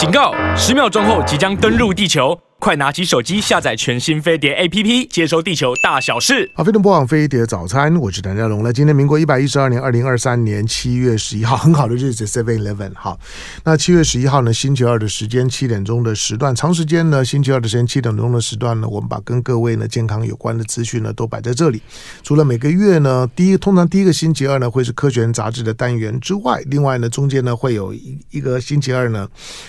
警告！十秒钟后即将登陆地球。快拿起手机下载全新飞碟 APP，接收地球大小事。好，飞碟播网飞碟早餐，我是谭家龙。那，今天民国一百一十二年二零二三年七月十一号，很好的日子，Seven Eleven。好，那七月十一号呢，星期二的时间七点钟的时段，长时间呢，星期二的时间七点钟的时段呢，我们把跟各位呢健康有关的资讯呢都摆在这里。除了每个月呢，第一通常第一个星期二呢会是科学杂志的单元之外，另外呢中间呢会有一一个星期二呢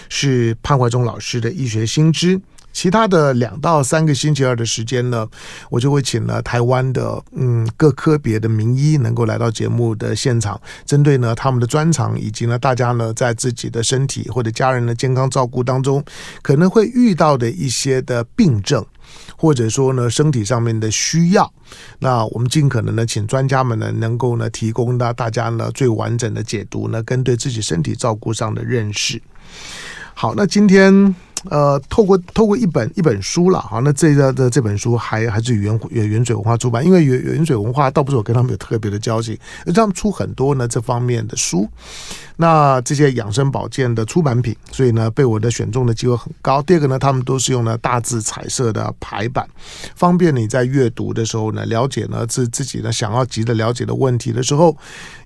是潘怀忠老师的医学新知。其他的两到三个星期二的时间呢，我就会请了台湾的嗯各科别的名医能够来到节目的现场，针对呢他们的专长以及呢大家呢在自己的身体或者家人的健康照顾当中可能会遇到的一些的病症，或者说呢身体上面的需要，那我们尽可能呢请专家们呢能够呢提供到大家呢最完整的解读呢跟对自己身体照顾上的认识。好，那今天。呃，透过透过一本一本书了，哈，那这个的这本书还还是原原原水文化出版，因为原原水文化倒不是我跟他们有特别的交情，而他们出很多呢这方面的书，那这些养生保健的出版品，所以呢被我的选中的机会很高。第二个呢，他们都是用了大字彩色的排版，方便你在阅读的时候呢了解呢自自己呢想要急着了解的问题的时候，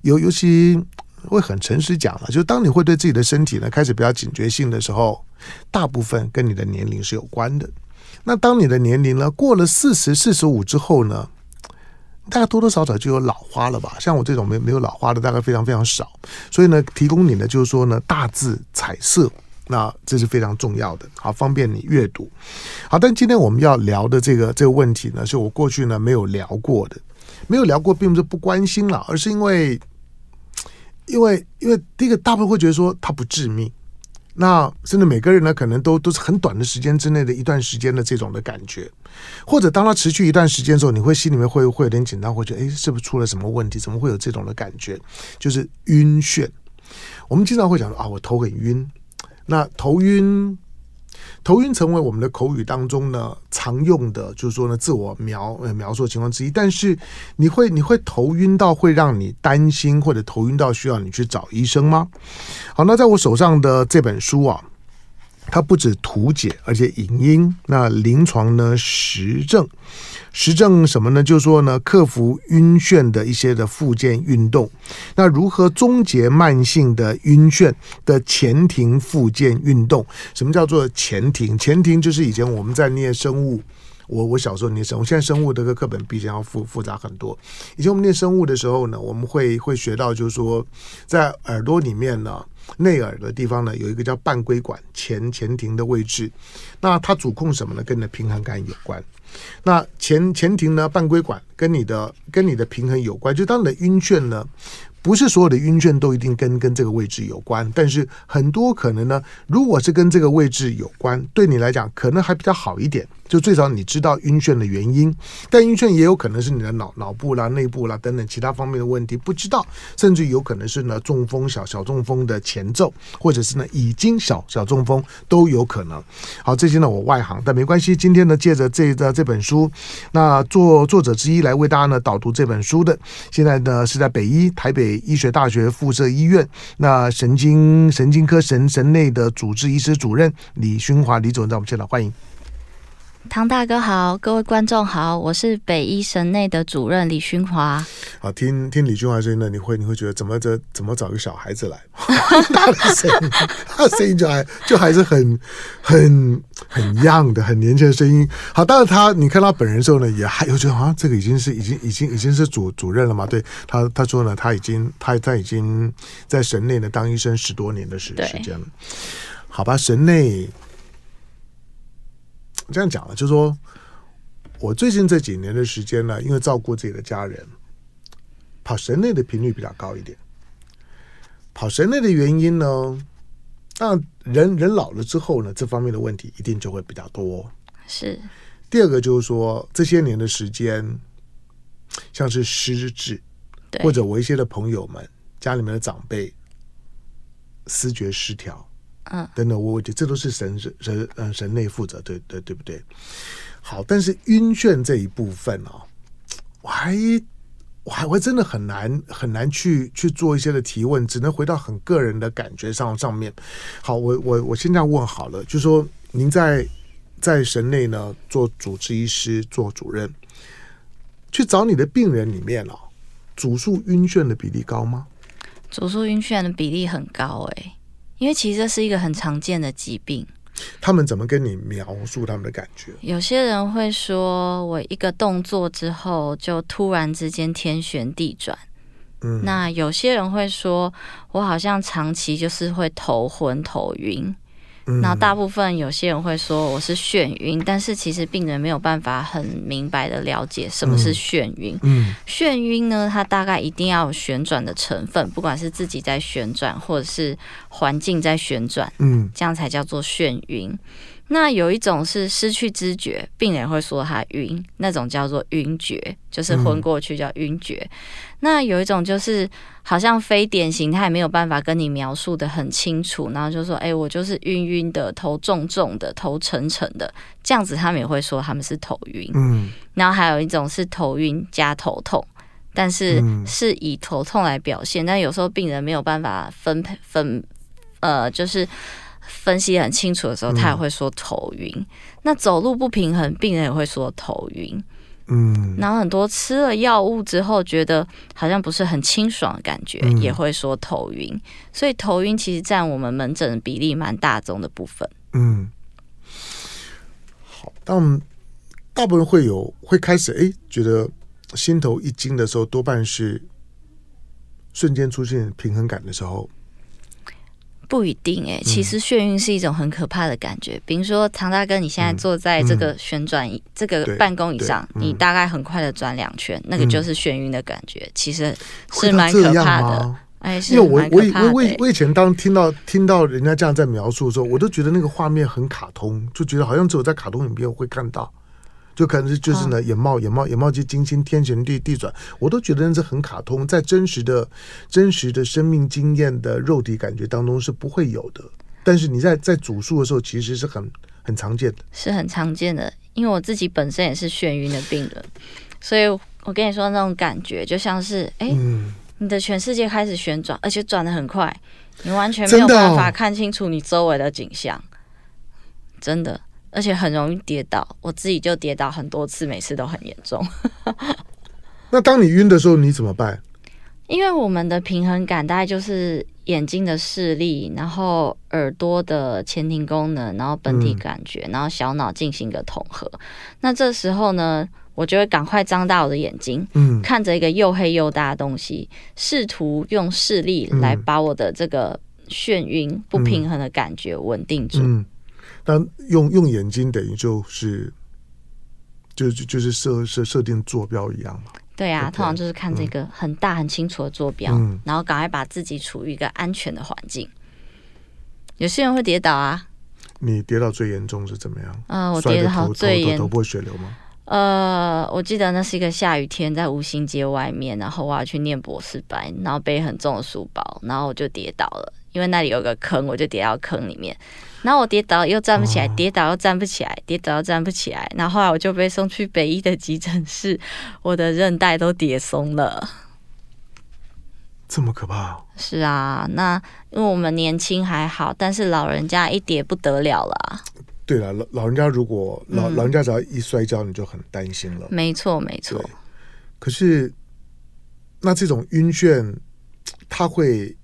尤尤其。会很诚实讲了，就是当你会对自己的身体呢开始比较警觉性的时候，大部分跟你的年龄是有关的。那当你的年龄呢过了四十、四十五之后呢，大概多多少少就有老花了吧？像我这种没没有老花的，大概非常非常少。所以呢，提供你呢就是说呢，大字彩色，那这是非常重要的，好方便你阅读。好，但今天我们要聊的这个这个问题呢，是我过去呢没有聊过的，没有聊过，并不是不关心了，而是因为。因为，因为第一个，大部分会觉得说它不致命，那甚至每个人呢，可能都都是很短的时间之内的一段时间的这种的感觉，或者当它持续一段时间之后，你会心里面会会有点紧张，会觉得哎，是不是出了什么问题？怎么会有这种的感觉？就是晕眩。我们经常会讲啊，我头很晕，那头晕。头晕成为我们的口语当中呢常用的，就是说呢自我描呃描述的情况之一。但是你会你会头晕到会让你担心，或者头晕到需要你去找医生吗？好，那在我手上的这本书啊，它不止图解，而且影音，那临床呢实证。实证什么呢？就是说呢，克服晕眩的一些的复健运动。那如何终结慢性的晕眩的前庭复健运动？什么叫做前庭？前庭就是以前我们在念生物，我我小时候念生物，现在生物这个课本比以前要复复杂很多。以前我们念生物的时候呢，我们会会学到，就是说在耳朵里面呢，内耳的地方呢，有一个叫半规管前前庭的位置。那它主控什么呢？跟你的平衡感有关。那前前庭呢，半规管跟你的跟你的平衡有关，就当你的晕眩呢。不是所有的晕眩都一定跟跟这个位置有关，但是很多可能呢，如果是跟这个位置有关，对你来讲可能还比较好一点，就最少你知道晕眩的原因。但晕眩也有可能是你的脑脑部啦、内部啦等等其他方面的问题，不知道，甚至有可能是呢中风小小中风的前奏，或者是呢已经小小中风都有可能。好，这些呢我外行，但没关系。今天呢借着这的这本书，那作作者之一来为大家呢导读这本书的，现在呢是在北医台北。医学大学附设医院，那神经神经科神神内的主治医师主任李勋华李主任，在我们现场欢迎。唐大哥好，各位观众好，我是北医神内的主任李勋华。好，听听李勋华声音呢，你会你会觉得怎么着怎么找个小孩子来？他的声音，他的声音就还就还是很很很 young 的，很年轻的声音。好，当然他你看他本人的时候呢，也还有觉得好像这个已经是已经已经已经是主主任了嘛？对他他说呢，他已经他他已经在神内呢当医生十多年的时时间了。好吧，神内。这样讲了，就是说我最近这几年的时间呢，因为照顾自己的家人，跑神内的频率比较高一点。跑神内的原因呢，那人人老了之后呢，这方面的问题一定就会比较多。是。第二个就是说，这些年的时间，像是失智，或者我一些的朋友们家里面的长辈思觉失调。嗯，等等，我我觉得这都是神神嗯神内负责，对对对不对？好，但是晕眩这一部分哦，我还我还会真的很难很难去去做一些的提问，只能回到很个人的感觉上上面。好，我我我现在问好了，就是说您在在神内呢做主治医师做主任，去找你的病人里面哦，主诉晕眩的比例高吗？主诉晕眩的比例很高诶，因为其实这是一个很常见的疾病。他们怎么跟你描述他们的感觉？有些人会说，我一个动作之后就突然之间天旋地转。嗯，那有些人会说，我好像长期就是会头昏头晕。那大部分有些人会说我是眩晕，但是其实病人没有办法很明白的了解什么是眩晕。嗯，眩晕呢，它大概一定要有旋转的成分，不管是自己在旋转，或者是环境在旋转，嗯，这样才叫做眩晕。那有一种是失去知觉，病人会说他晕，那种叫做晕厥，就是昏过去叫晕厥。嗯、那有一种就是好像非典型，他也没有办法跟你描述的很清楚，然后就说：“哎、欸，我就是晕晕的，头重重的，头沉沉的。”这样子他们也会说他们是头晕。嗯。然后还有一种是头晕加头痛，但是是以头痛来表现，但有时候病人没有办法分配分，呃，就是。分析很清楚的时候，他也会说头晕。嗯、那走路不平衡，病人也会说头晕。嗯，然后很多吃了药物之后，觉得好像不是很清爽的感觉，嗯、也会说头晕。所以头晕其实占我们门诊的比例蛮大宗的部分。嗯，好，但大部分会有会开始哎，觉得心头一惊的时候，多半是瞬间出现平衡感的时候。不一定诶、欸，其实眩晕是一种很可怕的感觉。嗯、比如说，唐大哥，你现在坐在这个旋转椅、嗯、这个办公椅上，嗯、你大概很快的转两圈，嗯、那个就是眩晕的感觉。其实是蛮可怕的。哎，因为我我我我我以前当听到听到人家这样在描述的时候，我都觉得那个画面很卡通，就觉得好像只有在卡通影片会看到。就可能是就是呢，眼冒眼冒眼冒就惊心，天旋地地转，我都觉得那是很卡通，在真实的真实的生命经验的肉体感觉当中是不会有的。但是你在在主诉的时候，其实是很很常见的，是很常见的。因为我自己本身也是眩晕的病人，所以我跟你说那种感觉就像是，哎，嗯、你的全世界开始旋转，而且转的很快，你完全没有办法看清楚你周围的景象，真的。而且很容易跌倒，我自己就跌倒很多次，每次都很严重。那当你晕的时候，你怎么办？因为我们的平衡感大概就是眼睛的视力，然后耳朵的前庭功能，然后本体感觉，嗯、然后小脑进行一个统合。那这时候呢，我就会赶快张大我的眼睛，嗯，看着一个又黑又大的东西，试图用视力来把我的这个眩晕不平衡的感觉稳定住。嗯嗯但用用眼睛等于就是，就就就是设设设定坐标一样嘛。对啊，通常就是看这个很大很清楚的坐标，嗯、然后赶快把自己处于一个安全的环境。有些人会跌倒啊。你跌倒最严重是怎么样？呃，我跌倒最严，头破血流吗？呃，我记得那是一个下雨天，在五星街外面，然后我要去念博士班，然后背很重的书包，然后我就跌倒了，因为那里有个坑，我就跌到坑里面。然后我跌倒又站不起来，跌倒又站不起来，跌倒又站不起来。然后后来我就被送去北医的急诊室，我的韧带都跌松了。这么可怕？是啊，那因为我们年轻还好，但是老人家一跌不得了了。对了，老老人家如果老老人家只要一摔跤，你就很担心了。没错，没错。可是那这种晕眩，它会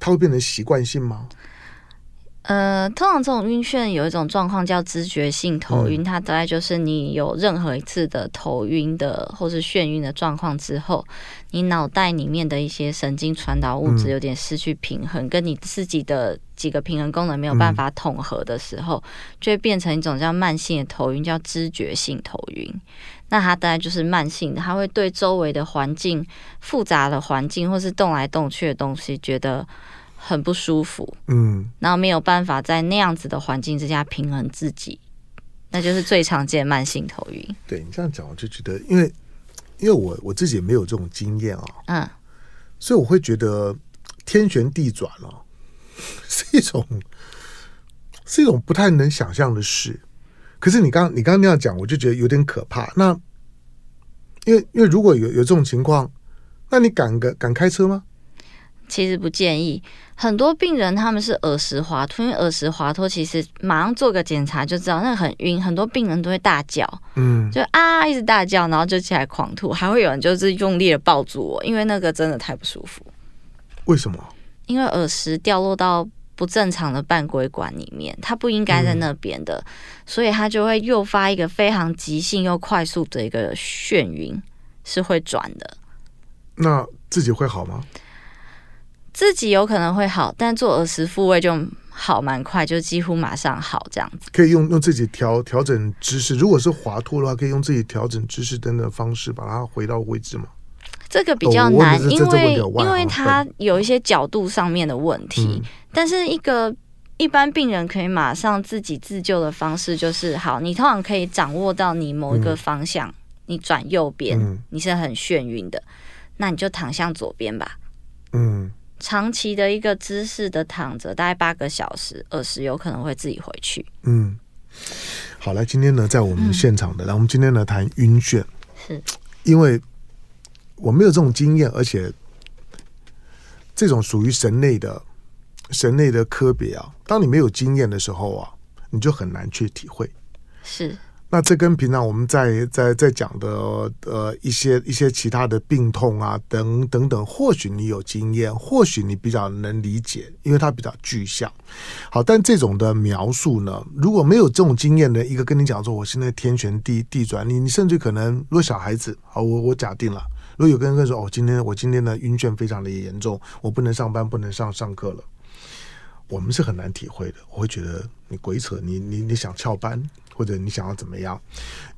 它会变成习惯性吗？呃，通常这种晕眩有一种状况叫知觉性头晕，嗯、它大概就是你有任何一次的头晕的或是眩晕的状况之后，你脑袋里面的一些神经传导物质有点失去平衡，嗯、跟你自己的几个平衡功能没有办法统合的时候，嗯、就会变成一种叫慢性的头晕，叫知觉性头晕。那它大概就是慢性的，它会对周围的环境复杂的环境或是动来动去的东西觉得。很不舒服，嗯，然后没有办法在那样子的环境之下平衡自己，那就是最常见慢性头晕。对你这样讲，我就觉得，因为因为我我自己也没有这种经验啊，嗯，所以我会觉得天旋地转了，是一种是一种不太能想象的事。可是你刚你刚刚那样讲，我就觉得有点可怕。那因为因为如果有有这种情况，那你敢个敢开车吗？其实不建议。很多病人他们是耳石滑脱，因为耳石滑脱其实马上做个检查就知道那个很晕，很多病人都会大叫，嗯，就啊一直大叫，然后就起来狂吐，还会有人就是用力的抱住我，因为那个真的太不舒服。为什么？因为耳石掉落到不正常的半规管里面，它不应该在那边的，嗯、所以它就会诱发一个非常急性又快速的一个眩晕，是会转的。那自己会好吗？自己有可能会好，但做耳石复位就好蛮快，就几乎马上好这样子。可以用用自己调调整姿势，如果是滑脱的话，可以用自己调整姿势等等方式把它回到位置吗？这个比较难，哦、因为因为它有一些角度上面的问题。嗯、但是一个一般病人可以马上自己自救的方式就是：好，你通常可以掌握到你某一个方向，嗯、你转右边，嗯、你是很眩晕的，那你就躺向左边吧。嗯。长期的一个姿势的躺着，大概八个小时，耳石有可能会自己回去。嗯，好，来，今天呢，在我们现场的，来、嗯，我们今天呢谈晕眩，是因为我没有这种经验，而且这种属于神内的神内的科别啊。当你没有经验的时候啊，你就很难去体会。是。那这跟平常我们在在在讲的呃一些一些其他的病痛啊等等等，或许你有经验，或许你比较能理解，因为它比较具象。好，但这种的描述呢，如果没有这种经验的一个跟你讲说，我现在天旋地地转，你你甚至可能，如果小孩子，好，我我假定了，如果有个人跟说，哦，今天我今天的晕眩非常的严重，我不能上班，不能上上课了，我们是很难体会的，我会觉得你鬼扯，你你你想翘班。或者你想要怎么样？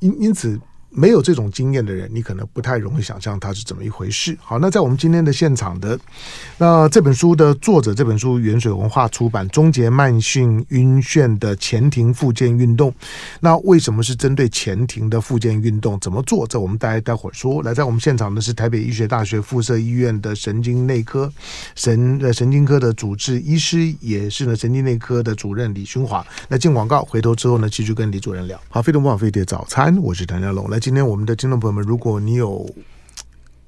因因此。没有这种经验的人，你可能不太容易想象它是怎么一回事。好，那在我们今天的现场的那这本书的作者，这本书原水文化出版《终结慢性晕眩的前庭复健运动》。那为什么是针对前庭的复健运动？怎么做？这我们待待会儿说。来，在我们现场的是台北医学大学附设医院的神经内科神呃神经科的主治医师，也是呢神经内科的主任李勋华。那进广告，回头之后呢，继续跟李主任聊。好，飞碟不枉飞碟早餐，我是谭家龙。来。今天我们的听众朋友们，如果你有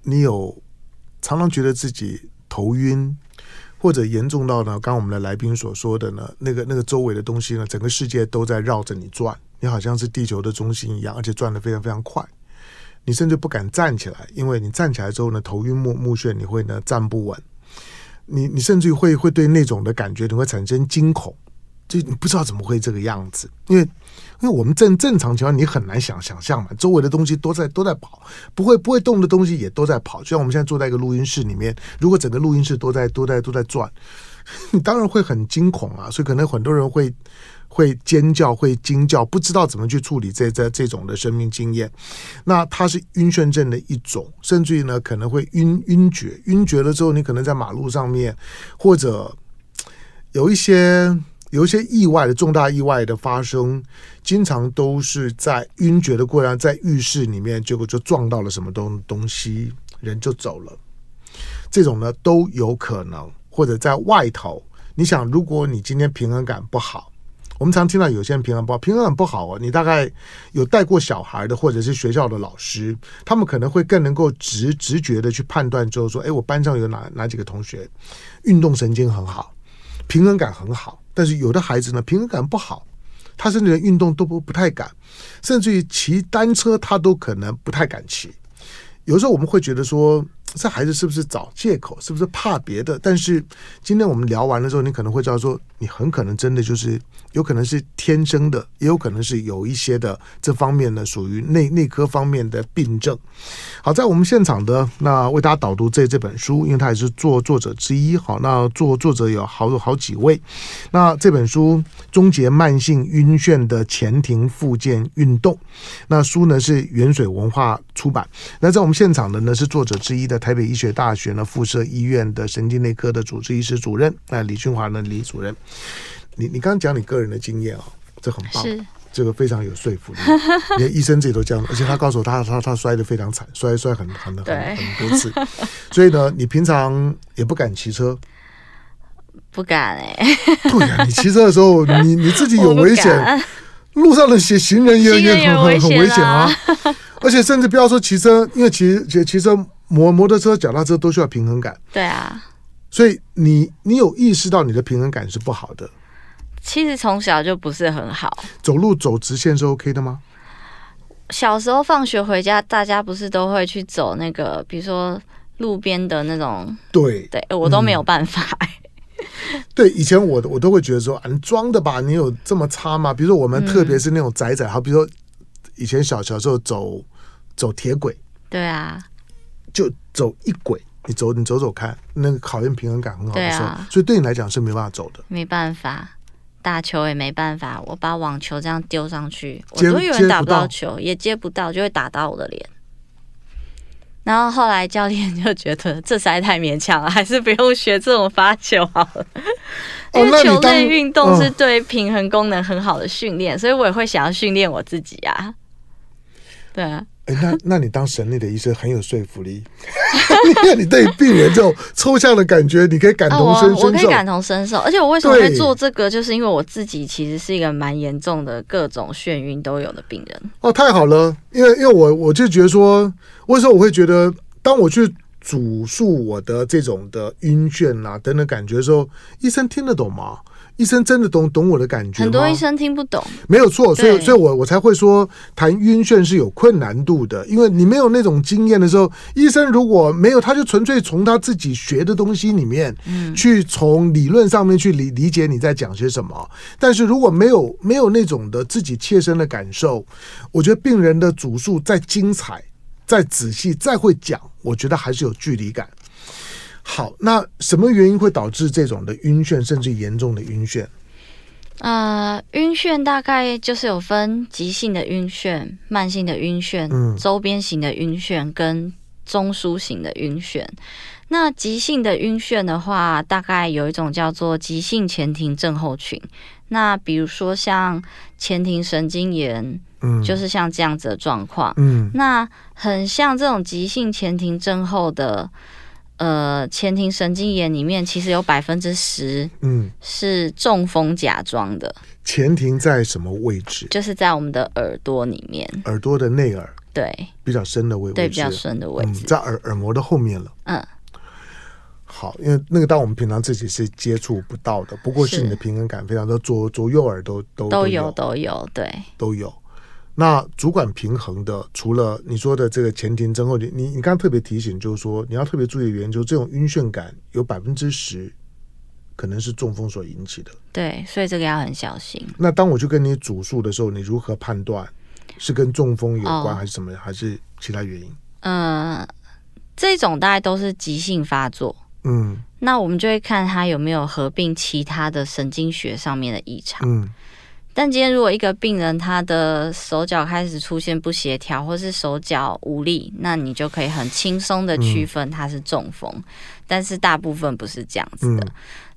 你有常常觉得自己头晕，或者严重到呢，刚刚我们的来宾所说的呢，那个那个周围的东西呢，整个世界都在绕着你转，你好像是地球的中心一样，而且转得非常非常快，你甚至不敢站起来，因为你站起来之后呢，头晕目目眩，你会呢站不稳，你你甚至会会对那种的感觉，你会产生惊恐。就你不知道怎么会这个样子，因为因为我们正正常情况，你很难想想象嘛，周围的东西都在都在跑，不会不会动的东西也都在跑。就像我们现在坐在一个录音室里面，如果整个录音室都在都在都在转，你 当然会很惊恐啊。所以可能很多人会会尖叫，会惊叫，不知道怎么去处理这这这种的生命经验。那它是晕眩症的一种，甚至于呢可能会晕晕厥，晕厥了之后，你可能在马路上面或者有一些。有一些意外的重大意外的发生，经常都是在晕厥的过程，在浴室里面，结果就撞到了什么东东西，人就走了。这种呢都有可能，或者在外头。你想，如果你今天平衡感不好，我们常听到有些人平衡不好，平衡感不好哦。你大概有带过小孩的，或者是学校的老师，他们可能会更能够直直觉的去判断，就是说，哎，我班上有哪哪几个同学运动神经很好，平衡感很好。但是有的孩子呢，平衡感不好，他甚至连运动都不不太敢，甚至于骑单车他都可能不太敢骑。有时候我们会觉得说，这孩子是不是找借口，是不是怕别的？但是今天我们聊完了之后，你可能会知道说，你很可能真的就是有可能是天生的，也有可能是有一些的这方面呢，属于内内科方面的病症。好，在我们现场的那为大家导读这这本书，因为他也是作作者之一。好，那作作者有好好几位。那这本书《终结慢性晕眩的前庭附件运动》，那书呢是原水文化出版。那在我们现场的呢是作者之一的。台北医学大学呢附设医院的神经内科的主治医师主任，那李俊华呢李主任，你你刚刚讲你个人的经验啊、哦，这很棒，是这个非常有说服力，连医生自己都这样，而且他告诉我他他他摔得非常惨，摔摔很很很很多次，所以呢，你平常也不敢骑车，不敢哎、欸，对呀、啊，你骑车的时候，你你自己有危险，路上的行行人也也很很很危险啊，而且甚至不要说骑车，因为骑骑骑车。摩摩托车、脚踏车都需要平衡感。对啊，所以你你有意识到你的平衡感是不好的？其实从小就不是很好。走路走直线是 OK 的吗？小时候放学回家，大家不是都会去走那个，比如说路边的那种。对对，我都没有办法。嗯、对，以前我我都会觉得说，你装的吧，你有这么差吗？比如说我们特别是那种窄窄，好、嗯，比如说以前小小时候走走铁轨。对啊。就走一轨，你走你走走看，那个考验平衡感很好的时候，啊、所以对你来讲是没办法走的。没办法，打球也没办法。我把网球这样丢上去，我都有人打不到球，也接不到，就会打到我的脸。然后后来教练就觉得这实在太勉强了，还是不用学这种发球好了。哦、因为球类运动是对平衡功能很好的训练，哦、所以我也会想要训练我自己啊。对啊。哎，那那你当神内的医生很有说服力，因为你对病人这种抽象的感觉，你可以感同身受。我可以感同身受，而且我为什么会做这个，就是因为我自己其实是一个蛮严重的各种眩晕都有的病人。哦，太好了，因为因为我我就觉得说，为什么我会觉得，当我去主述我的这种的晕眩啊等等感觉的时候，医生听得懂吗？医生真的懂懂我的感觉？很多医生听不懂，没有错，所以所以我我才会说谈晕眩是有困难度的，因为你没有那种经验的时候，医生如果没有，他就纯粹从他自己学的东西里面，嗯，去从理论上面去理理解你在讲些什么。但是如果没有没有那种的自己切身的感受，我觉得病人的主诉再精彩、再仔细、再会讲，我觉得还是有距离感。好，那什么原因会导致这种的晕眩，甚至严重的晕眩？呃，晕眩大概就是有分急性的晕眩、慢性的晕眩、嗯、周边型的晕眩跟中枢型的晕眩。那急性的晕眩的话，大概有一种叫做急性前庭症候群。那比如说像前庭神经炎，嗯，就是像这样子的状况。嗯，那很像这种急性前庭症候的。呃，前庭神经炎里面其实有百分之十，嗯，是中风假装的。前庭在什么位置？就是在我们的耳朵里面，耳朵的内耳，对，比较深的位置，对，比较深的位置，嗯、在耳耳膜的后面了。嗯，好，因为那个当我们平常自己是接触不到的，不过是你的平衡感非常的左左右耳都都都有都有，对，都有。那主管平衡的，除了你说的这个前庭症候群，你你刚刚特别提醒，就是说你要特别注意的原因，就是这种晕眩感有百分之十可能是中风所引起的。对，所以这个要很小心。那当我去跟你主诉的时候，你如何判断是跟中风有关，哦、还是什么，还是其他原因？嗯、呃，这种大概都是急性发作。嗯，那我们就会看他有没有合并其他的神经学上面的异常。嗯。但今天如果一个病人他的手脚开始出现不协调，或是手脚无力，那你就可以很轻松的区分他是中风。嗯、但是大部分不是这样子的，嗯、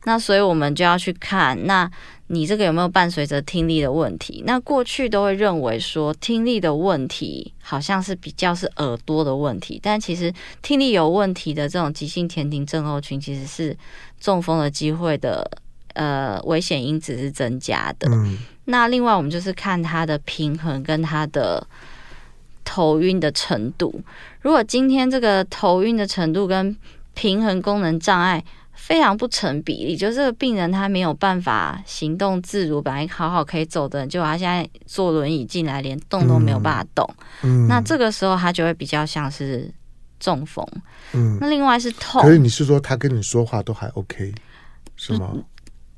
那所以我们就要去看，那你这个有没有伴随着听力的问题？那过去都会认为说听力的问题好像是比较是耳朵的问题，但其实听力有问题的这种急性前庭症候群，其实是中风的机会的呃危险因子是增加的。嗯那另外，我们就是看他的平衡跟他的头晕的程度。如果今天这个头晕的程度跟平衡功能障碍非常不成比例，就是这个病人他没有办法行动自如，本来好好可以走的人，就他现在坐轮椅进来，连动都没有办法动。嗯，那这个时候他就会比较像是中风。嗯，那另外是痛。可是你是说他跟你说话都还 OK 是吗？嗯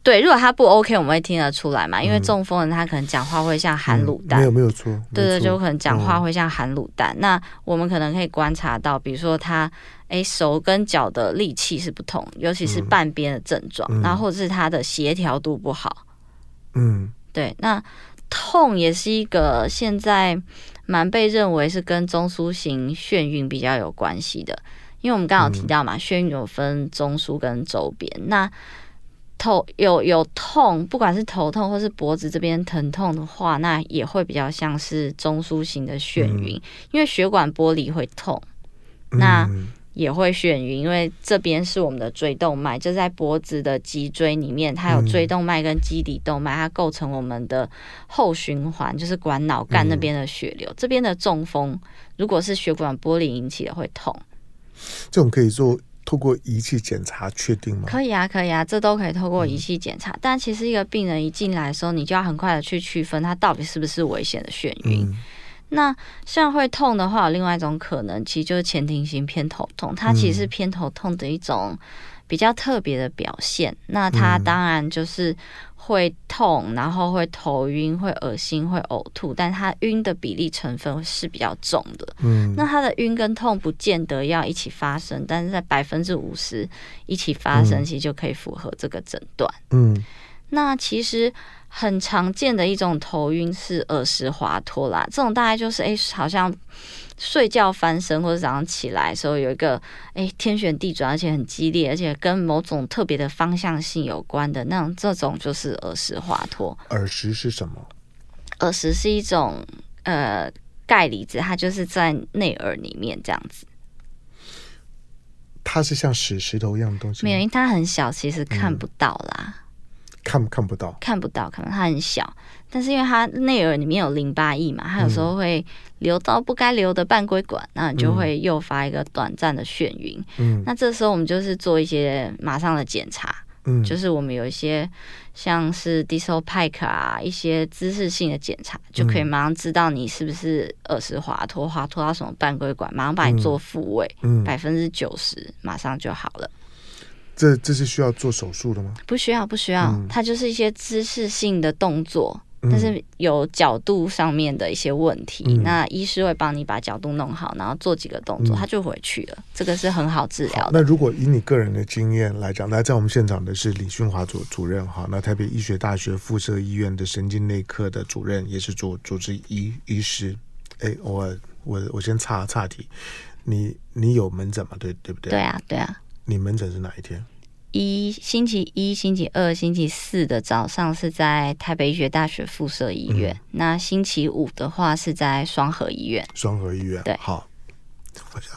对，如果他不 OK，我们会听得出来嘛？因为中风人他可能讲话会像含卤蛋，嗯、没有没有错。对对，就可能讲话会像含卤蛋。嗯、那我们可能可以观察到，比如说他诶手跟脚的力气是不同，尤其是半边的症状，嗯、然后或者是他的协调度不好。嗯，对。那痛也是一个现在蛮被认为是跟中枢型眩晕比较有关系的，因为我们刚刚有提到嘛，嗯、眩晕有分中枢跟周边。那头有有痛，不管是头痛或是脖子这边疼痛的话，那也会比较像是中枢型的眩晕，嗯、因为血管剥离会痛，那也会眩晕，因为这边是我们的椎动脉，就在脖子的脊椎里面，它有椎动脉跟基底动脉，它构成我们的后循环，就是管脑干那边的血流。嗯、这边的中风，如果是血管剥离引起的，会痛。这种可以做透过仪器检查确定吗？可以啊，可以啊，这都可以透过仪器检查。嗯、但其实一个病人一进来的时候，你就要很快的去区分他到底是不是危险的眩晕。嗯、那像会痛的话，有另外一种可能，其实就是前庭型偏头痛，它其实是偏头痛的一种比较特别的表现。那它当然就是。会痛，然后会头晕，会恶心，会呕吐，但它晕的比例成分是比较重的。嗯，那它的晕跟痛不见得要一起发生，但是在百分之五十一起发生，其实就可以符合这个诊断。嗯，那其实很常见的一种头晕是耳石滑脱啦，这种大概就是哎，好像。睡觉翻身或者早上起来的时候有一个哎、欸、天旋地转，而且很激烈，而且跟某种特别的方向性有关的那种，这种就是耳石滑脱。耳石是什么？耳石是一种呃钙离子，它就是在内耳里面这样子。它是像石石头一样的东西？没有，因为它很小，其实看不到啦。嗯看看不到，看不到，可能它很小，但是因为它内耳里面有淋巴液嘛，它有时候会流到不该流的半规管，嗯、那你就会诱发一个短暂的眩晕。嗯，那这时候我们就是做一些马上的检查，嗯，就是我们有一些像是 Distal Pike 啊，一些姿势性的检查，嗯、就可以马上知道你是不是耳石滑脱，滑脱到什么半规管，马上把你做复位，嗯，百分之九十马上就好了。这这是需要做手术的吗？不需要，不需要，嗯、它就是一些姿势性的动作，嗯、但是有角度上面的一些问题。嗯、那医师会帮你把角度弄好，然后做几个动作，他、嗯、就回去了。这个是很好治疗的。那如果以你个人的经验来讲，来在我们现场的是李训华主主任哈，那台北医学大学附设医院的神经内科的主任，也是主主治医医师。哎，我我我先岔岔题，你你有门诊吗？对对不对？对啊，对啊。你门诊是哪一天？一星期一、星期二、星期四的早上是在台北医学大学附设医院。嗯、那星期五的话是在双河医院。双河医院，对，好。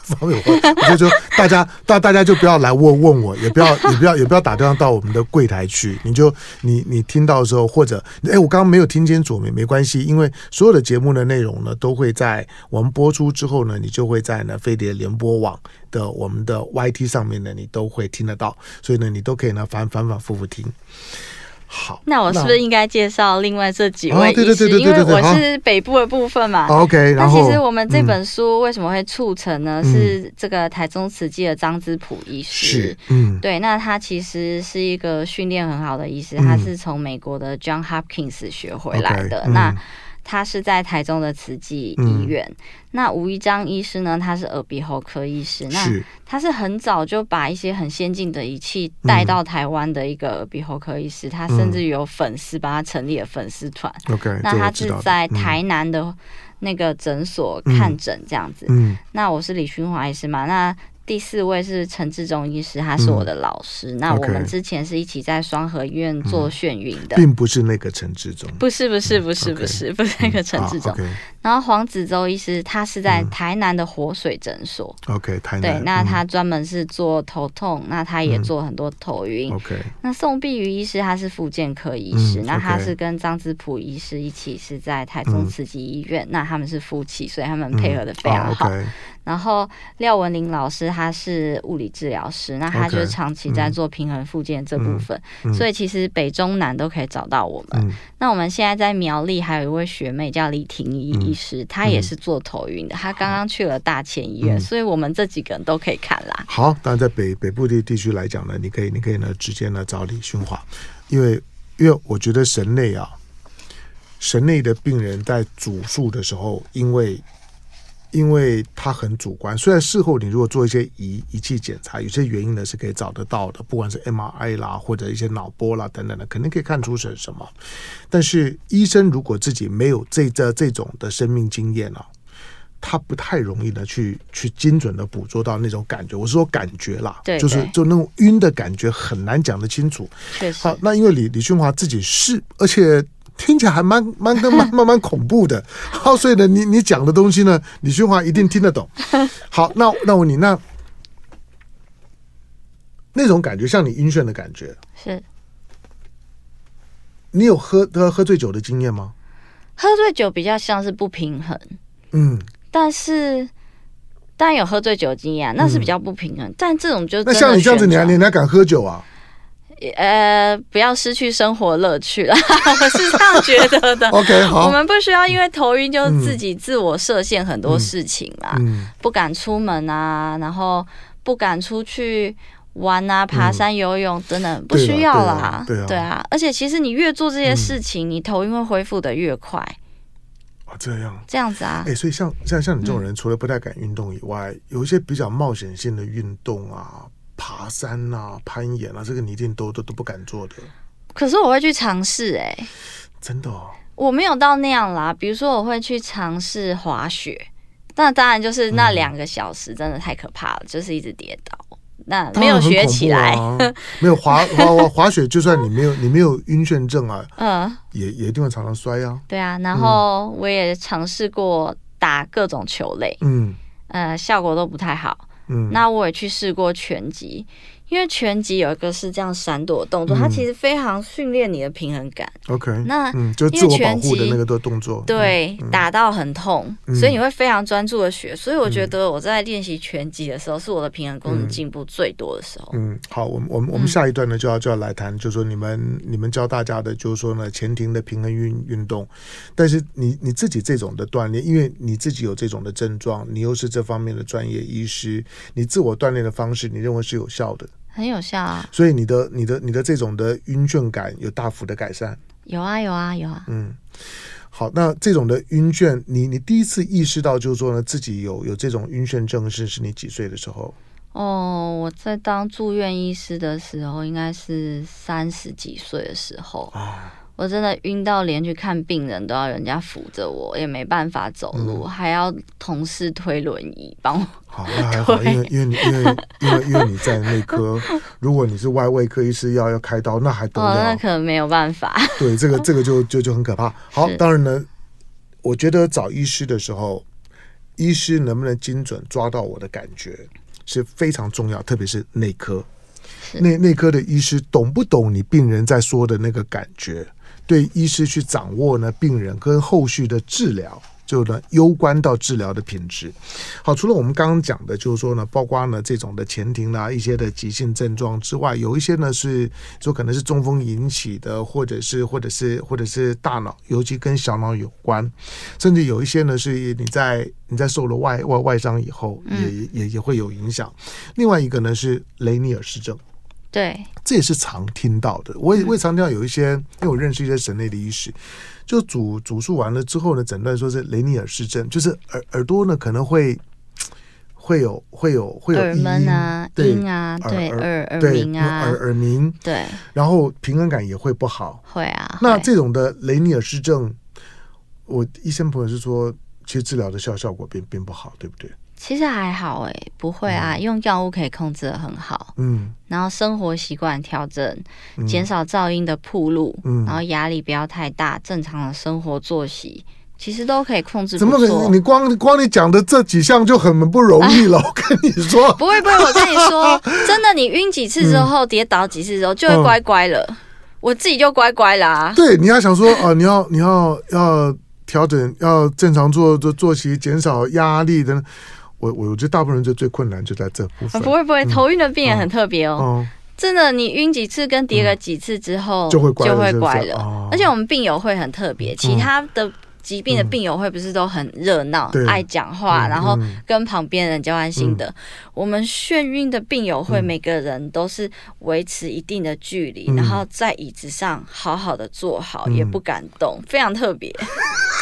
方便我，我就说大家大大家就不要来问问我，也不要 也不要也不要打电话到我们的柜台去。你就你你听到的时候，或者哎，我刚刚没有听清楚，没没关系，因为所有的节目的内容呢，都会在我们播出之后呢，你就会在呢飞碟联播网的我们的 YT 上面呢，你都会听得到，所以呢，你都可以呢反反反复复听。好，那我是不是应该介绍另外这几位医师？因为我是北部的部分嘛。OK，那其实我们这本书为什么会促成呢？是这个台中慈济的张之普医师。嗯，对，那他其实是一个训练很好的医师，他是从美国的 John Hopkins 学回来的。那他是在台中的慈济医院。嗯、那吴一章医师呢？他是耳鼻喉科医师。是那他是很早就把一些很先进的仪器带到台湾的一个耳鼻喉科医师。嗯、他甚至有粉丝帮他成立了粉丝团。OK，那他是在台南的那个诊所看诊这样子。嗯，那我是李勋华医师嘛？那第四位是陈志忠医师，他是我的老师。嗯、那我们之前是一起在双和医院做眩晕的，并不是那个陈志忠，不是不是不是不是不是那个陈志忠。然后黄子洲医师，他是在台南的活水诊所。OK，台南。对，那他专门是做头痛，那他也做很多头晕。OK。那宋碧瑜医师他是复健科医师，那他是跟张之普医师一起是在台中慈济医院，那他们是夫妻，所以他们配合的非常好。然后廖文玲老师他是物理治疗师，那他就是长期在做平衡复健这部分，所以其实北中南都可以找到我们。那我们现在在苗栗还有一位学妹叫李婷宜医师，她也是做头晕的，她刚刚去了大千医院，所以我们这几个人都可以看啦。好，当然在北北部的地区来讲呢，你可以你可以呢直接呢找李勋华，因为因为我觉得神内啊，神内的病人在主诉的时候，因为。因为他很主观，虽然事后你如果做一些仪仪器检查，有些原因呢是可以找得到的，不管是 MRI 啦或者一些脑波啦等等的，肯定可以看出是什么。但是医生如果自己没有这这这种的生命经验啊，他不太容易的去去精准的捕捉到那种感觉。我是说感觉啦，对对就是就那种晕的感觉很难讲得清楚。好，那因为李李俊华自己是，而且。听起来还蛮蛮跟蛮蛮 蛮恐怖的，好，所以呢，你你讲的东西呢，李勋华一定听得懂。好，那那我问你，那那种感觉像你晕眩的感觉，是？你有喝喝喝醉酒的经验吗？喝醉酒比较像是不平衡，嗯，但是当然有喝醉酒经验，那是比较不平衡。嗯、但这种就是那像你这样子，你还你还敢喝酒啊？呃，不要失去生活乐趣了，我是这样觉得的。OK，好，我们不需要因为头晕就自己自我设限很多事情嘛，嗯嗯、不敢出门啊，然后不敢出去玩啊，爬山、游泳等等，嗯、不需要啦。对啊，对啊，而且其实你越做这些事情，嗯、你头晕会恢复的越快。哦，这样，这样子啊？哎、欸，所以像像像你这种人，除了不太敢运动以外，嗯、有一些比较冒险性的运动啊。爬山啊，攀岩啊，这个你一定都都都不敢做的。可是我会去尝试，哎，真的哦。我没有到那样啦。比如说，我会去尝试滑雪，那当然就是那两个小时真的太可怕了，嗯、就是一直跌倒，那没有学起来。啊、没有滑滑滑滑雪，就算你没有你没有晕眩症啊，嗯，也也一定会常常摔啊。对啊，然后我也尝试过打各种球类，嗯，呃，效果都不太好。那我也去试过全集。因为拳击有一个是这样闪躲的动作，嗯、它其实非常训练你的平衡感。OK，那嗯，就自我保护的那个动作，对，嗯、打到很痛，嗯、所以你会非常专注的学。所以我觉得我在练习拳击的时候，是我的平衡功能进步最多的时候。嗯，好，我们我们我们下一段呢就要就要来谈，就是说你们你们教大家的，就是说呢前庭的平衡运运动。但是你你自己这种的锻炼，因为你自己有这种的症状，你又是这方面的专业医师，你自我锻炼的方式，你认为是有效的？很有效啊，所以你的、你的、你的这种的晕眩感有大幅的改善。有啊，有啊，有啊。嗯，好，那这种的晕眩，你你第一次意识到就是说呢，自己有有这种晕眩症是是你几岁的时候？哦，我在当住院医师的时候，应该是三十几岁的时候。啊我真的晕到连去看病人都要人家扶着我，也没办法走路，嗯、还要同事推轮椅帮我。好，那还好，因为因为你因为因为因为你在内科，如果你是外外科医师要要开刀，那还得了？哦，那可能没有办法。对，这个这个就就就很可怕。好，当然呢，我觉得找医师的时候，医师能不能精准抓到我的感觉是非常重要，特别是内科。内内科的医师懂不懂你病人在说的那个感觉？对医师去掌握呢，病人跟后续的治疗，就呢攸关到治疗的品质。好，除了我们刚刚讲的，就是说呢，包括呢这种的前庭啦，一些的急性症状之外，有一些呢是说可能是中风引起的，或者是或者是或者是大脑，尤其跟小脑有关，甚至有一些呢是你在你在受了外外外伤以后，也也也会有影响。另外一个呢是雷尼尔氏症。对，这也是常听到的。我也我也常听到有一些，因为我认识一些神内的医师，就主主诉完了之后呢，诊断说是雷尼尔氏症，就是耳耳朵呢可能会会有会有会有耳闷啊、对耳耳鸣啊、耳耳鸣，对，然后平衡感也会不好，会啊。那这种的雷尼尔氏症，我医生朋友是说，其实治疗的效效果并并不好，对不对？其实还好哎，不会啊，嗯、用药物可以控制的很好。嗯，然后生活习惯调整，减、嗯、少噪音的暴露，嗯，然后压力不要太大，正常的生活作息，其实都可以控制。怎么可能？你光光你讲的这几项就很不容易了。啊、我跟你说，不会不会，我跟你说，真的，你晕几次之后，嗯、跌倒几次之后，就会乖乖了。嗯、我自己就乖乖啦。对，你要想说啊，你要你要要调整，要正常做做作息，减少压力的。我我我觉得大部分人就最困难就在这部分。不会不会，头晕的病也很特别哦。真的，你晕几次跟跌了几次之后，就会就会乖了。而且我们病友会很特别，其他的疾病的病友会不是都很热闹，爱讲话，然后跟旁边人交换心得。我们眩晕的病友会，每个人都是维持一定的距离，然后在椅子上好好的坐好，也不敢动，非常特别。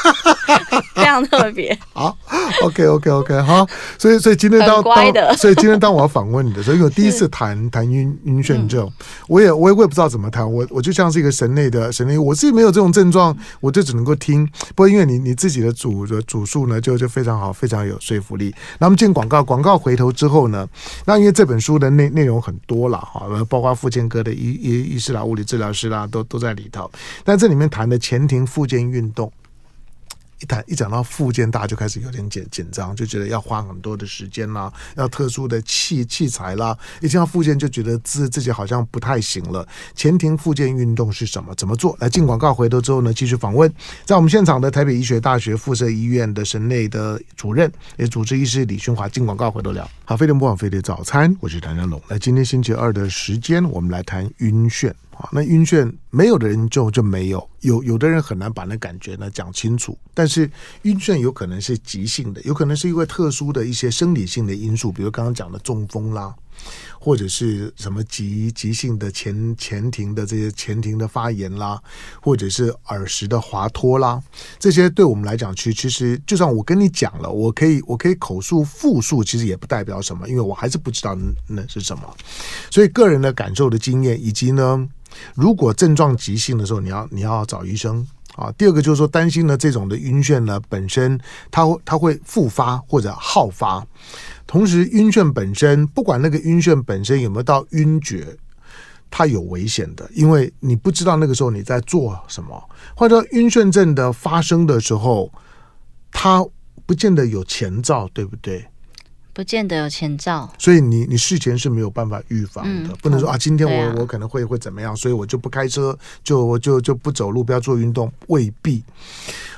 非常特别。好，OK OK OK，好。所以所以今天当当，所以今天当我要访问你的时候，因为我第一次谈谈晕晕眩症，我也我也我也不知道怎么谈，我我就像是一个神内的神内，我自己没有这种症状，我就只能够听。不过因为你你自己的主的主诉呢，就就非常好，非常有说服力。那么进广告，广告回头之后呢，那因为这本书的内内容很多了哈，包括附件科的医医医师啦、物理治疗师啦，都都在里头。但这里面谈的前庭附件运动。一谈一讲到复健，大家就开始有点紧紧张，就觉得要花很多的时间啦，要特殊的器器材啦。一听到复健，就觉得自自己好像不太行了。前庭复健运动是什么？怎么做？来进广告，回头之后呢，继续访问在我们现场的台北医学大学附设医院的神内的主任，也主治医师李勋华。进广告，回头聊。好，飞碟播放飞碟早餐，我是谭家龙。来，今天星期二的时间，我们来谈晕眩。那晕眩没有的人就就没有，有有的人很难把那感觉呢讲清楚。但是晕眩有可能是急性的，有可能是因为特殊的一些生理性的因素，比如刚刚讲的中风啦。或者是什么急急性的前前庭的这些前庭的发炎啦，或者是耳石的滑脱啦，这些对我们来讲，其实其实就算我跟你讲了，我可以我可以口述复述，其实也不代表什么，因为我还是不知道那是什么。所以个人的感受的经验，以及呢，如果症状急性的时候，你要你要找医生啊。第二个就是说，担心呢这种的晕眩呢本身它它会复发或者好发。同时，晕眩本身，不管那个晕眩本身有没有到晕厥，它有危险的，因为你不知道那个时候你在做什么。或者说晕眩症的发生的时候，它不见得有前兆，对不对？不见得有前兆，所以你你事前是没有办法预防的，嗯、不能说啊，今天我、啊、我可能会会怎么样，所以我就不开车，就我就就不走路，不要做运动，未必。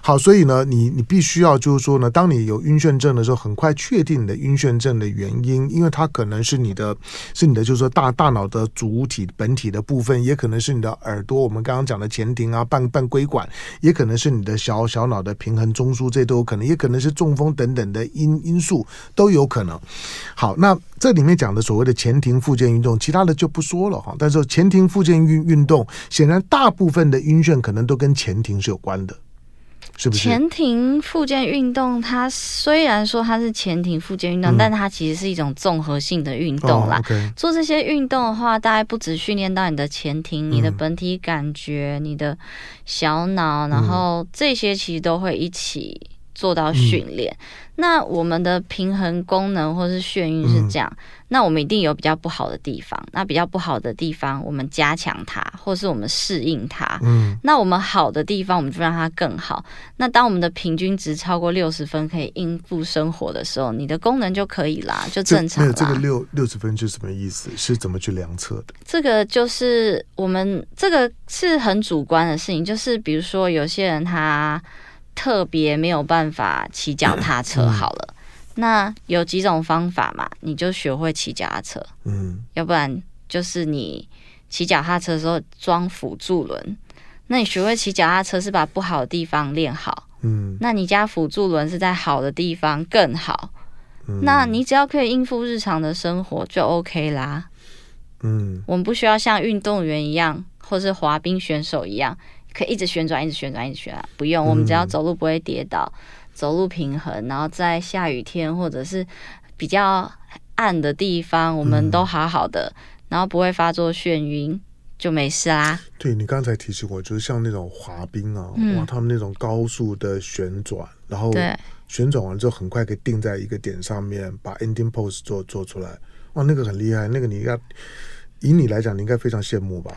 好，所以呢，你你必须要就是说呢，当你有晕眩症的时候，很快确定你的晕眩症的原因，因为它可能是你的，是你的就是说大大脑的主体本体的部分，也可能是你的耳朵，我们刚刚讲的前庭啊、半半规管，也可能是你的小小脑的平衡中枢，这都有可能，也可能是中风等等的因因素都有可能。好，那这里面讲的所谓的前庭附件运动，其他的就不说了哈。但是前庭附件运运动，显然大部分的晕眩可能都跟前庭是有关的。是不是？前庭附件运动，它虽然说它是前庭附件运动，嗯、但它其实是一种综合性的运动啦。哦 okay、做这些运动的话，大概不止训练到你的前庭、你的本体感觉、嗯、你的小脑，然后这些其实都会一起做到训练。嗯那我们的平衡功能或是眩晕是这样，嗯、那我们一定有比较不好的地方。那比较不好的地方，我们加强它，或是我们适应它。嗯，那我们好的地方，我们就让它更好。那当我们的平均值超过六十分，可以应付生活的时候，你的功能就可以啦，就正常了。这个六六十分是什么意思？是怎么去量测的？这个就是我们这个是很主观的事情，就是比如说有些人他。特别没有办法骑脚踏车好了，嗯、那有几种方法嘛？你就学会骑脚踏车，嗯，要不然就是你骑脚踏车的时候装辅助轮。那你学会骑脚踏车是把不好的地方练好，嗯，那你加辅助轮是在好的地方更好，嗯、那你只要可以应付日常的生活就 OK 啦，嗯，我们不需要像运动员一样，或是滑冰选手一样。可以一直旋转，一直旋转，一直旋转，不用。我们只要走路不会跌倒，嗯、走路平衡，然后在下雨天或者是比较暗的地方，我们都好好的，嗯、然后不会发作眩晕，就没事啦。对，你刚才提醒我，就是像那种滑冰啊，嗯、哇，他们那种高速的旋转，然后旋转完之后很快可以定在一个点上面，把 ending pose 做做出来，哇，那个很厉害，那个你应该以你来讲，你应该非常羡慕吧？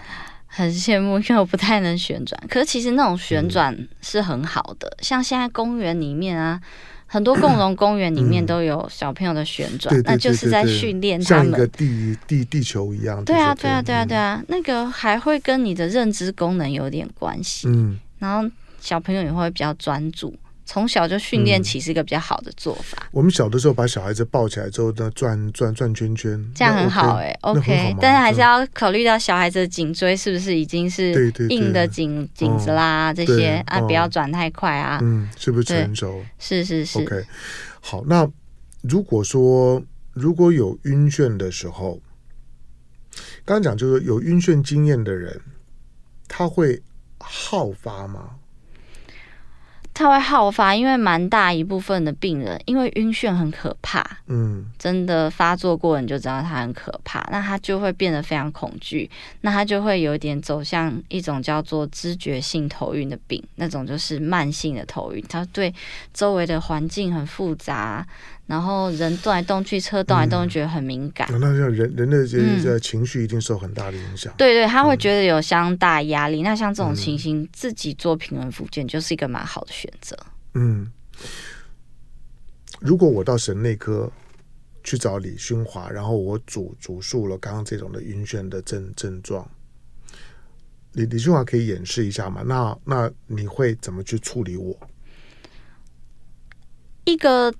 很羡慕，因为我不太能旋转。可是其实那种旋转是很好的，嗯、像现在公园里面啊，很多共 融公园里面都有小朋友的旋转，嗯、那就是在训练他们，像一个地地地球一样。对啊，对啊，对啊，对啊，那个还会跟你的认知功能有点关系。嗯，然后小朋友也会比较专注。从小就训练起是一个比较好的做法。嗯、我们小的时候把小孩子抱起来之后呢，转转转圈圈，这样很好哎、欸。OK，但是还是要考虑到小孩子的颈椎是不是已经是硬的颈颈子啦，这些啊，不要转太快啊。嗯，是不是成熟？是是是。OK，好，那如果说如果有晕眩的时候，刚刚讲就是有晕眩经验的人，他会好发吗？它会好发，因为蛮大一部分的病人，因为晕眩很可怕，嗯，真的发作过你就知道它很可怕，那他就会变得非常恐惧，那他就会有点走向一种叫做知觉性头晕的病，那种就是慢性的头晕，他对周围的环境很复杂。然后人动来动去，车动来动去，觉得很敏感。嗯、那像人人的这这情绪一定受很大的影响。对对，他会觉得有相当大压力。嗯、那像这种情形，自己做平衡复健就是一个蛮好的选择。嗯，如果我到神内科去找李勋华，然后我主主述了刚刚这种的晕眩的症症状，李李勋华可以演示一下吗？那那你会怎么去处理我？一个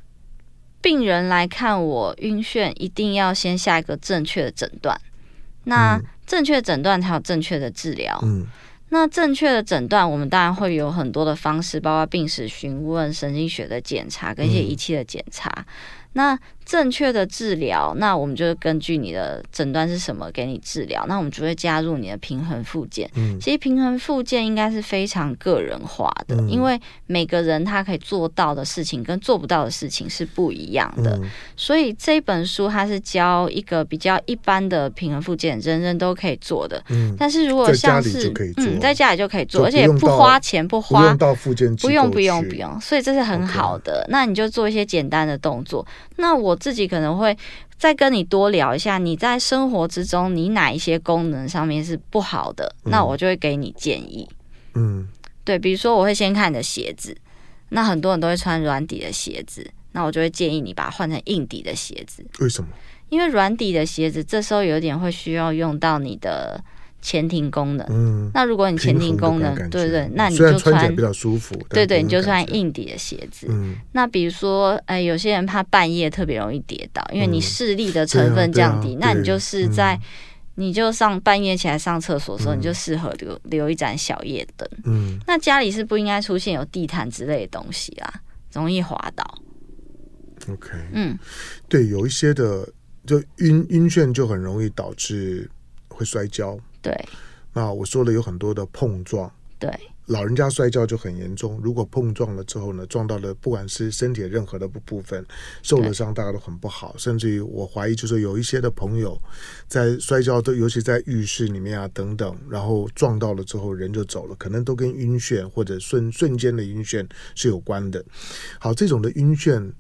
病人来看我晕眩，一定要先下一个正确的诊断。那正确诊断才有正确的治疗。嗯。那正确的诊断，我们当然会有很多的方式，包括病史询问、神经学的检查跟一些仪器的检查。嗯、那正确的治疗，那我们就根据你的诊断是什么给你治疗。那我们就会加入你的平衡复健。嗯，其实平衡复健应该是非常个人化的，嗯、因为每个人他可以做到的事情跟做不到的事情是不一样的。嗯、所以这本书它是教一个比较一般的平衡复健，人人都可以做的。嗯，但是如果像是嗯，在家里就可以做，而且不花钱，不花不用不用不用不用，所以这是很好的。那你就做一些简单的动作。那我自己可能会再跟你多聊一下，你在生活之中，你哪一些功能上面是不好的，嗯、那我就会给你建议。嗯，对，比如说我会先看你的鞋子，那很多人都会穿软底的鞋子，那我就会建议你把它换成硬底的鞋子。为什么？因为软底的鞋子这时候有点会需要用到你的。前庭功能，嗯，那如果你前庭功能，对对对，那你就穿，穿比较舒服，对对，你就穿硬底的鞋子。嗯，那比如说，哎，有些人怕半夜特别容易跌倒，因为你视力的成分降低，那你就是在，你就上半夜起来上厕所的时候，你就适合留留一盏小夜灯。嗯，那家里是不应该出现有地毯之类的东西啦，容易滑倒。OK，嗯，对，有一些的就晕晕眩就很容易导致会摔跤。对，那我说了有很多的碰撞，对，老人家摔跤就很严重。如果碰撞了之后呢，撞到了不管是身体任何的部部分，受了伤，大家都很不好。甚至于我怀疑，就是有一些的朋友在摔跤，都尤其在浴室里面啊等等，然后撞到了之后人就走了，可能都跟晕眩或者瞬瞬间的晕眩是有关的。好，这种的晕眩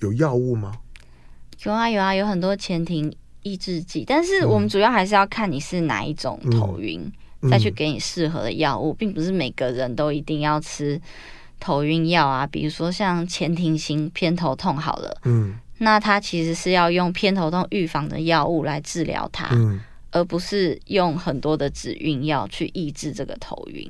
有药物吗？有啊有啊，有很多前庭。抑制剂，但是我们主要还是要看你是哪一种头晕，再去给你适合的药物，并不是每个人都一定要吃头晕药啊。比如说像前庭型偏头痛好了，嗯，那它其实是要用偏头痛预防的药物来治疗它。嗯而不是用很多的止晕药去抑制这个头晕，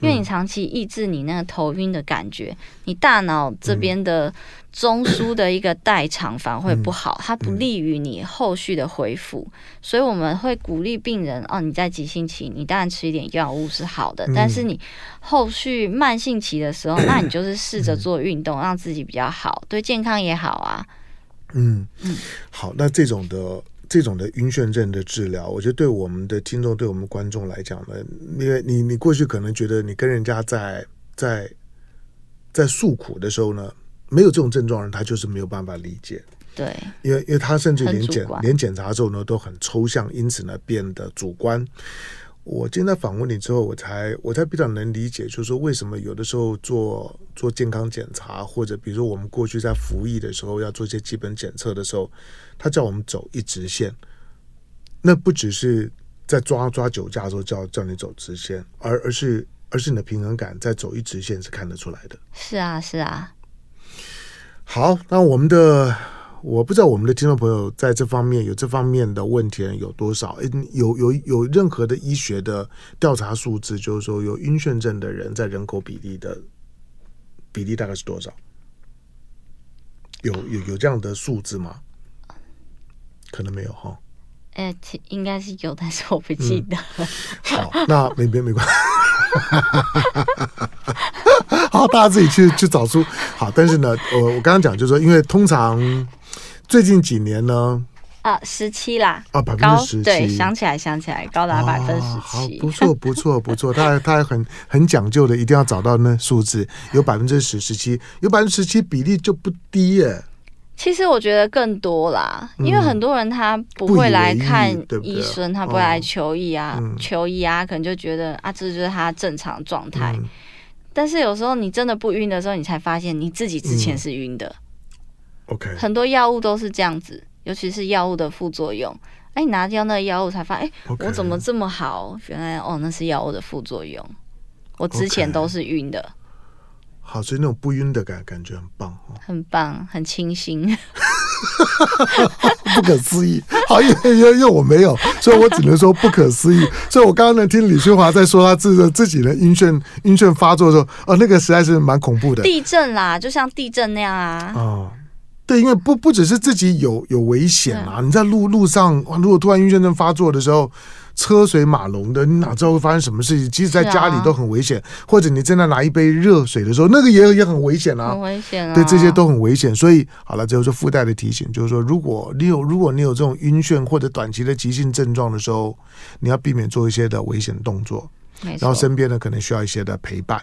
因为你长期抑制你那个头晕的感觉，你大脑这边的中枢的一个代偿反而会不好，它不利于你后续的恢复。所以我们会鼓励病人哦，你在急性期，你当然吃一点药物是好的，但是你后续慢性期的时候，那你就是试着做运动，让自己比较好，对健康也好啊。嗯。嗯，好，那这种的。这种的晕眩症的治疗，我觉得对我们的听众、对我们观众来讲呢，因为你你过去可能觉得你跟人家在在在诉苦的时候呢，没有这种症状人，他就是没有办法理解。对，因为因为他甚至连检连检查的时候呢都很抽象，因此呢变得主观。我今天在访问你之后，我才我才比较能理解，就是说为什么有的时候做做健康检查，或者比如说我们过去在服役的时候要做一些基本检测的时候。他叫我们走一直线，那不只是在抓抓酒驾的时候叫叫你走直线，而而是而是你的平衡感在走一直线是看得出来的。是啊，是啊。好，那我们的我不知道我们的听众朋友在这方面有这方面的问题有多少？有有有任何的医学的调查数字，就是说有晕眩症的人在人口比例的比例大概是多少？有有有这样的数字吗？可能没有哈，哎，应该是有，但是我不记得。嗯、好，那没没没关系。好，大家自己去去找出。好，但是呢，我我刚刚讲就是说，因为通常最近几年呢，啊，十七啦，啊，百分之十七，对，想起来想起来，高达百分之十七，不错不错不错，他还他还很很讲究的，一定要找到那数字，有百分之十十七，有百分之十七比例就不低耶。其实我觉得更多啦，因为很多人他不会来看医生，他不会来求医啊，求医啊，可能就觉得啊，这就是他正常状态。但是有时候你真的不晕的时候，你才发现你自己之前是晕的。OK，很多药物都是这样子，尤其是药物的副作用。哎，你拿掉那个药物才发现，哎，我怎么这么好？原来哦，那是药物的副作用。我之前都是晕的。好，所以那种不晕的感感觉很棒，很棒，很清新，不可思议。好，因为因为因为我没有，所以我只能说不可思议。所以我刚刚呢听李春华在说他自自己的晕眩晕眩发作的时候，哦，那个实在是蛮恐怖的。地震啦，就像地震那样啊。哦，对，因为不不只是自己有有危险啊，你在路路上，如果突然晕眩症发作的时候。车水马龙的，你哪知道会发生什么事情？即使在家里都很危险，啊、或者你正在拿一杯热水的时候，那个也也很危险啊，很危险啊。对，这些都很危险。所以好了，这就是附带的提醒，就是说，如果你有如果你有这种晕眩或者短期的急性症状的时候，你要避免做一些的危险动作，然后身边呢可能需要一些的陪伴。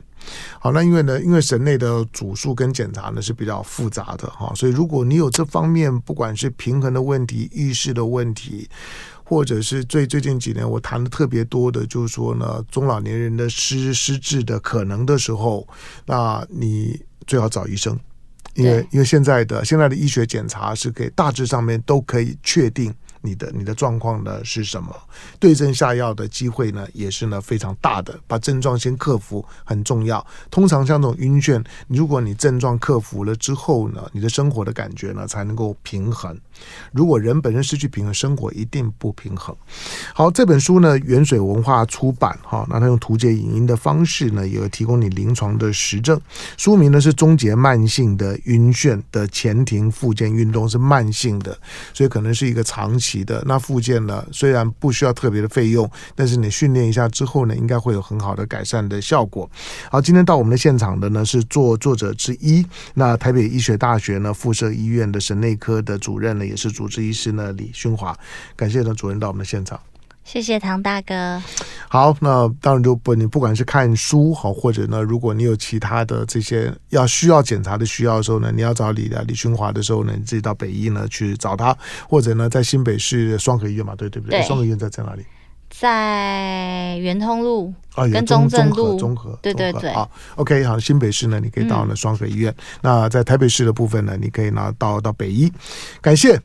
好，那因为呢，因为神内的主诉跟检查呢是比较复杂的哈，所以如果你有这方面，不管是平衡的问题、意识的问题。或者是最最近几年我谈的特别多的，就是说呢，中老年人的失失智的可能的时候，那你最好找医生，因为因为现在的现在的医学检查是可以大致上面都可以确定。你的你的状况呢是什么？对症下药的机会呢也是呢非常大的。把症状先克服很重要。通常像这种晕眩，如果你症状克服了之后呢，你的生活的感觉呢才能够平衡。如果人本身失去平衡，生活一定不平衡。好，这本书呢，原水文化出版哈，那他用图解影音的方式呢，也有提供你临床的实证。书名呢是《终结慢性的晕眩的前庭附件运动》，是慢性的，所以可能是一个长期。的那复健呢，虽然不需要特别的费用，但是你训练一下之后呢，应该会有很好的改善的效果。好，今天到我们的现场的呢是作作者之一，那台北医学大学呢附设医院的神内科的主任呢，也是主治医师呢李勋华，感谢呢主任到我们的现场。谢谢唐大哥。好，那当然就不，你不管是看书好，或者呢，如果你有其他的这些要需要检查的需要的时候呢，你要找李的李勋华的时候呢，你自己到北医呢去找他，或者呢在新北市双河医院嘛，对对不对？双河医院在在哪里？在圆通路啊，跟中正路综合，对对对。好，OK，好，新北市呢，你可以到呢双和医院。嗯、那在台北市的部分呢，你可以拿到到北医，感谢。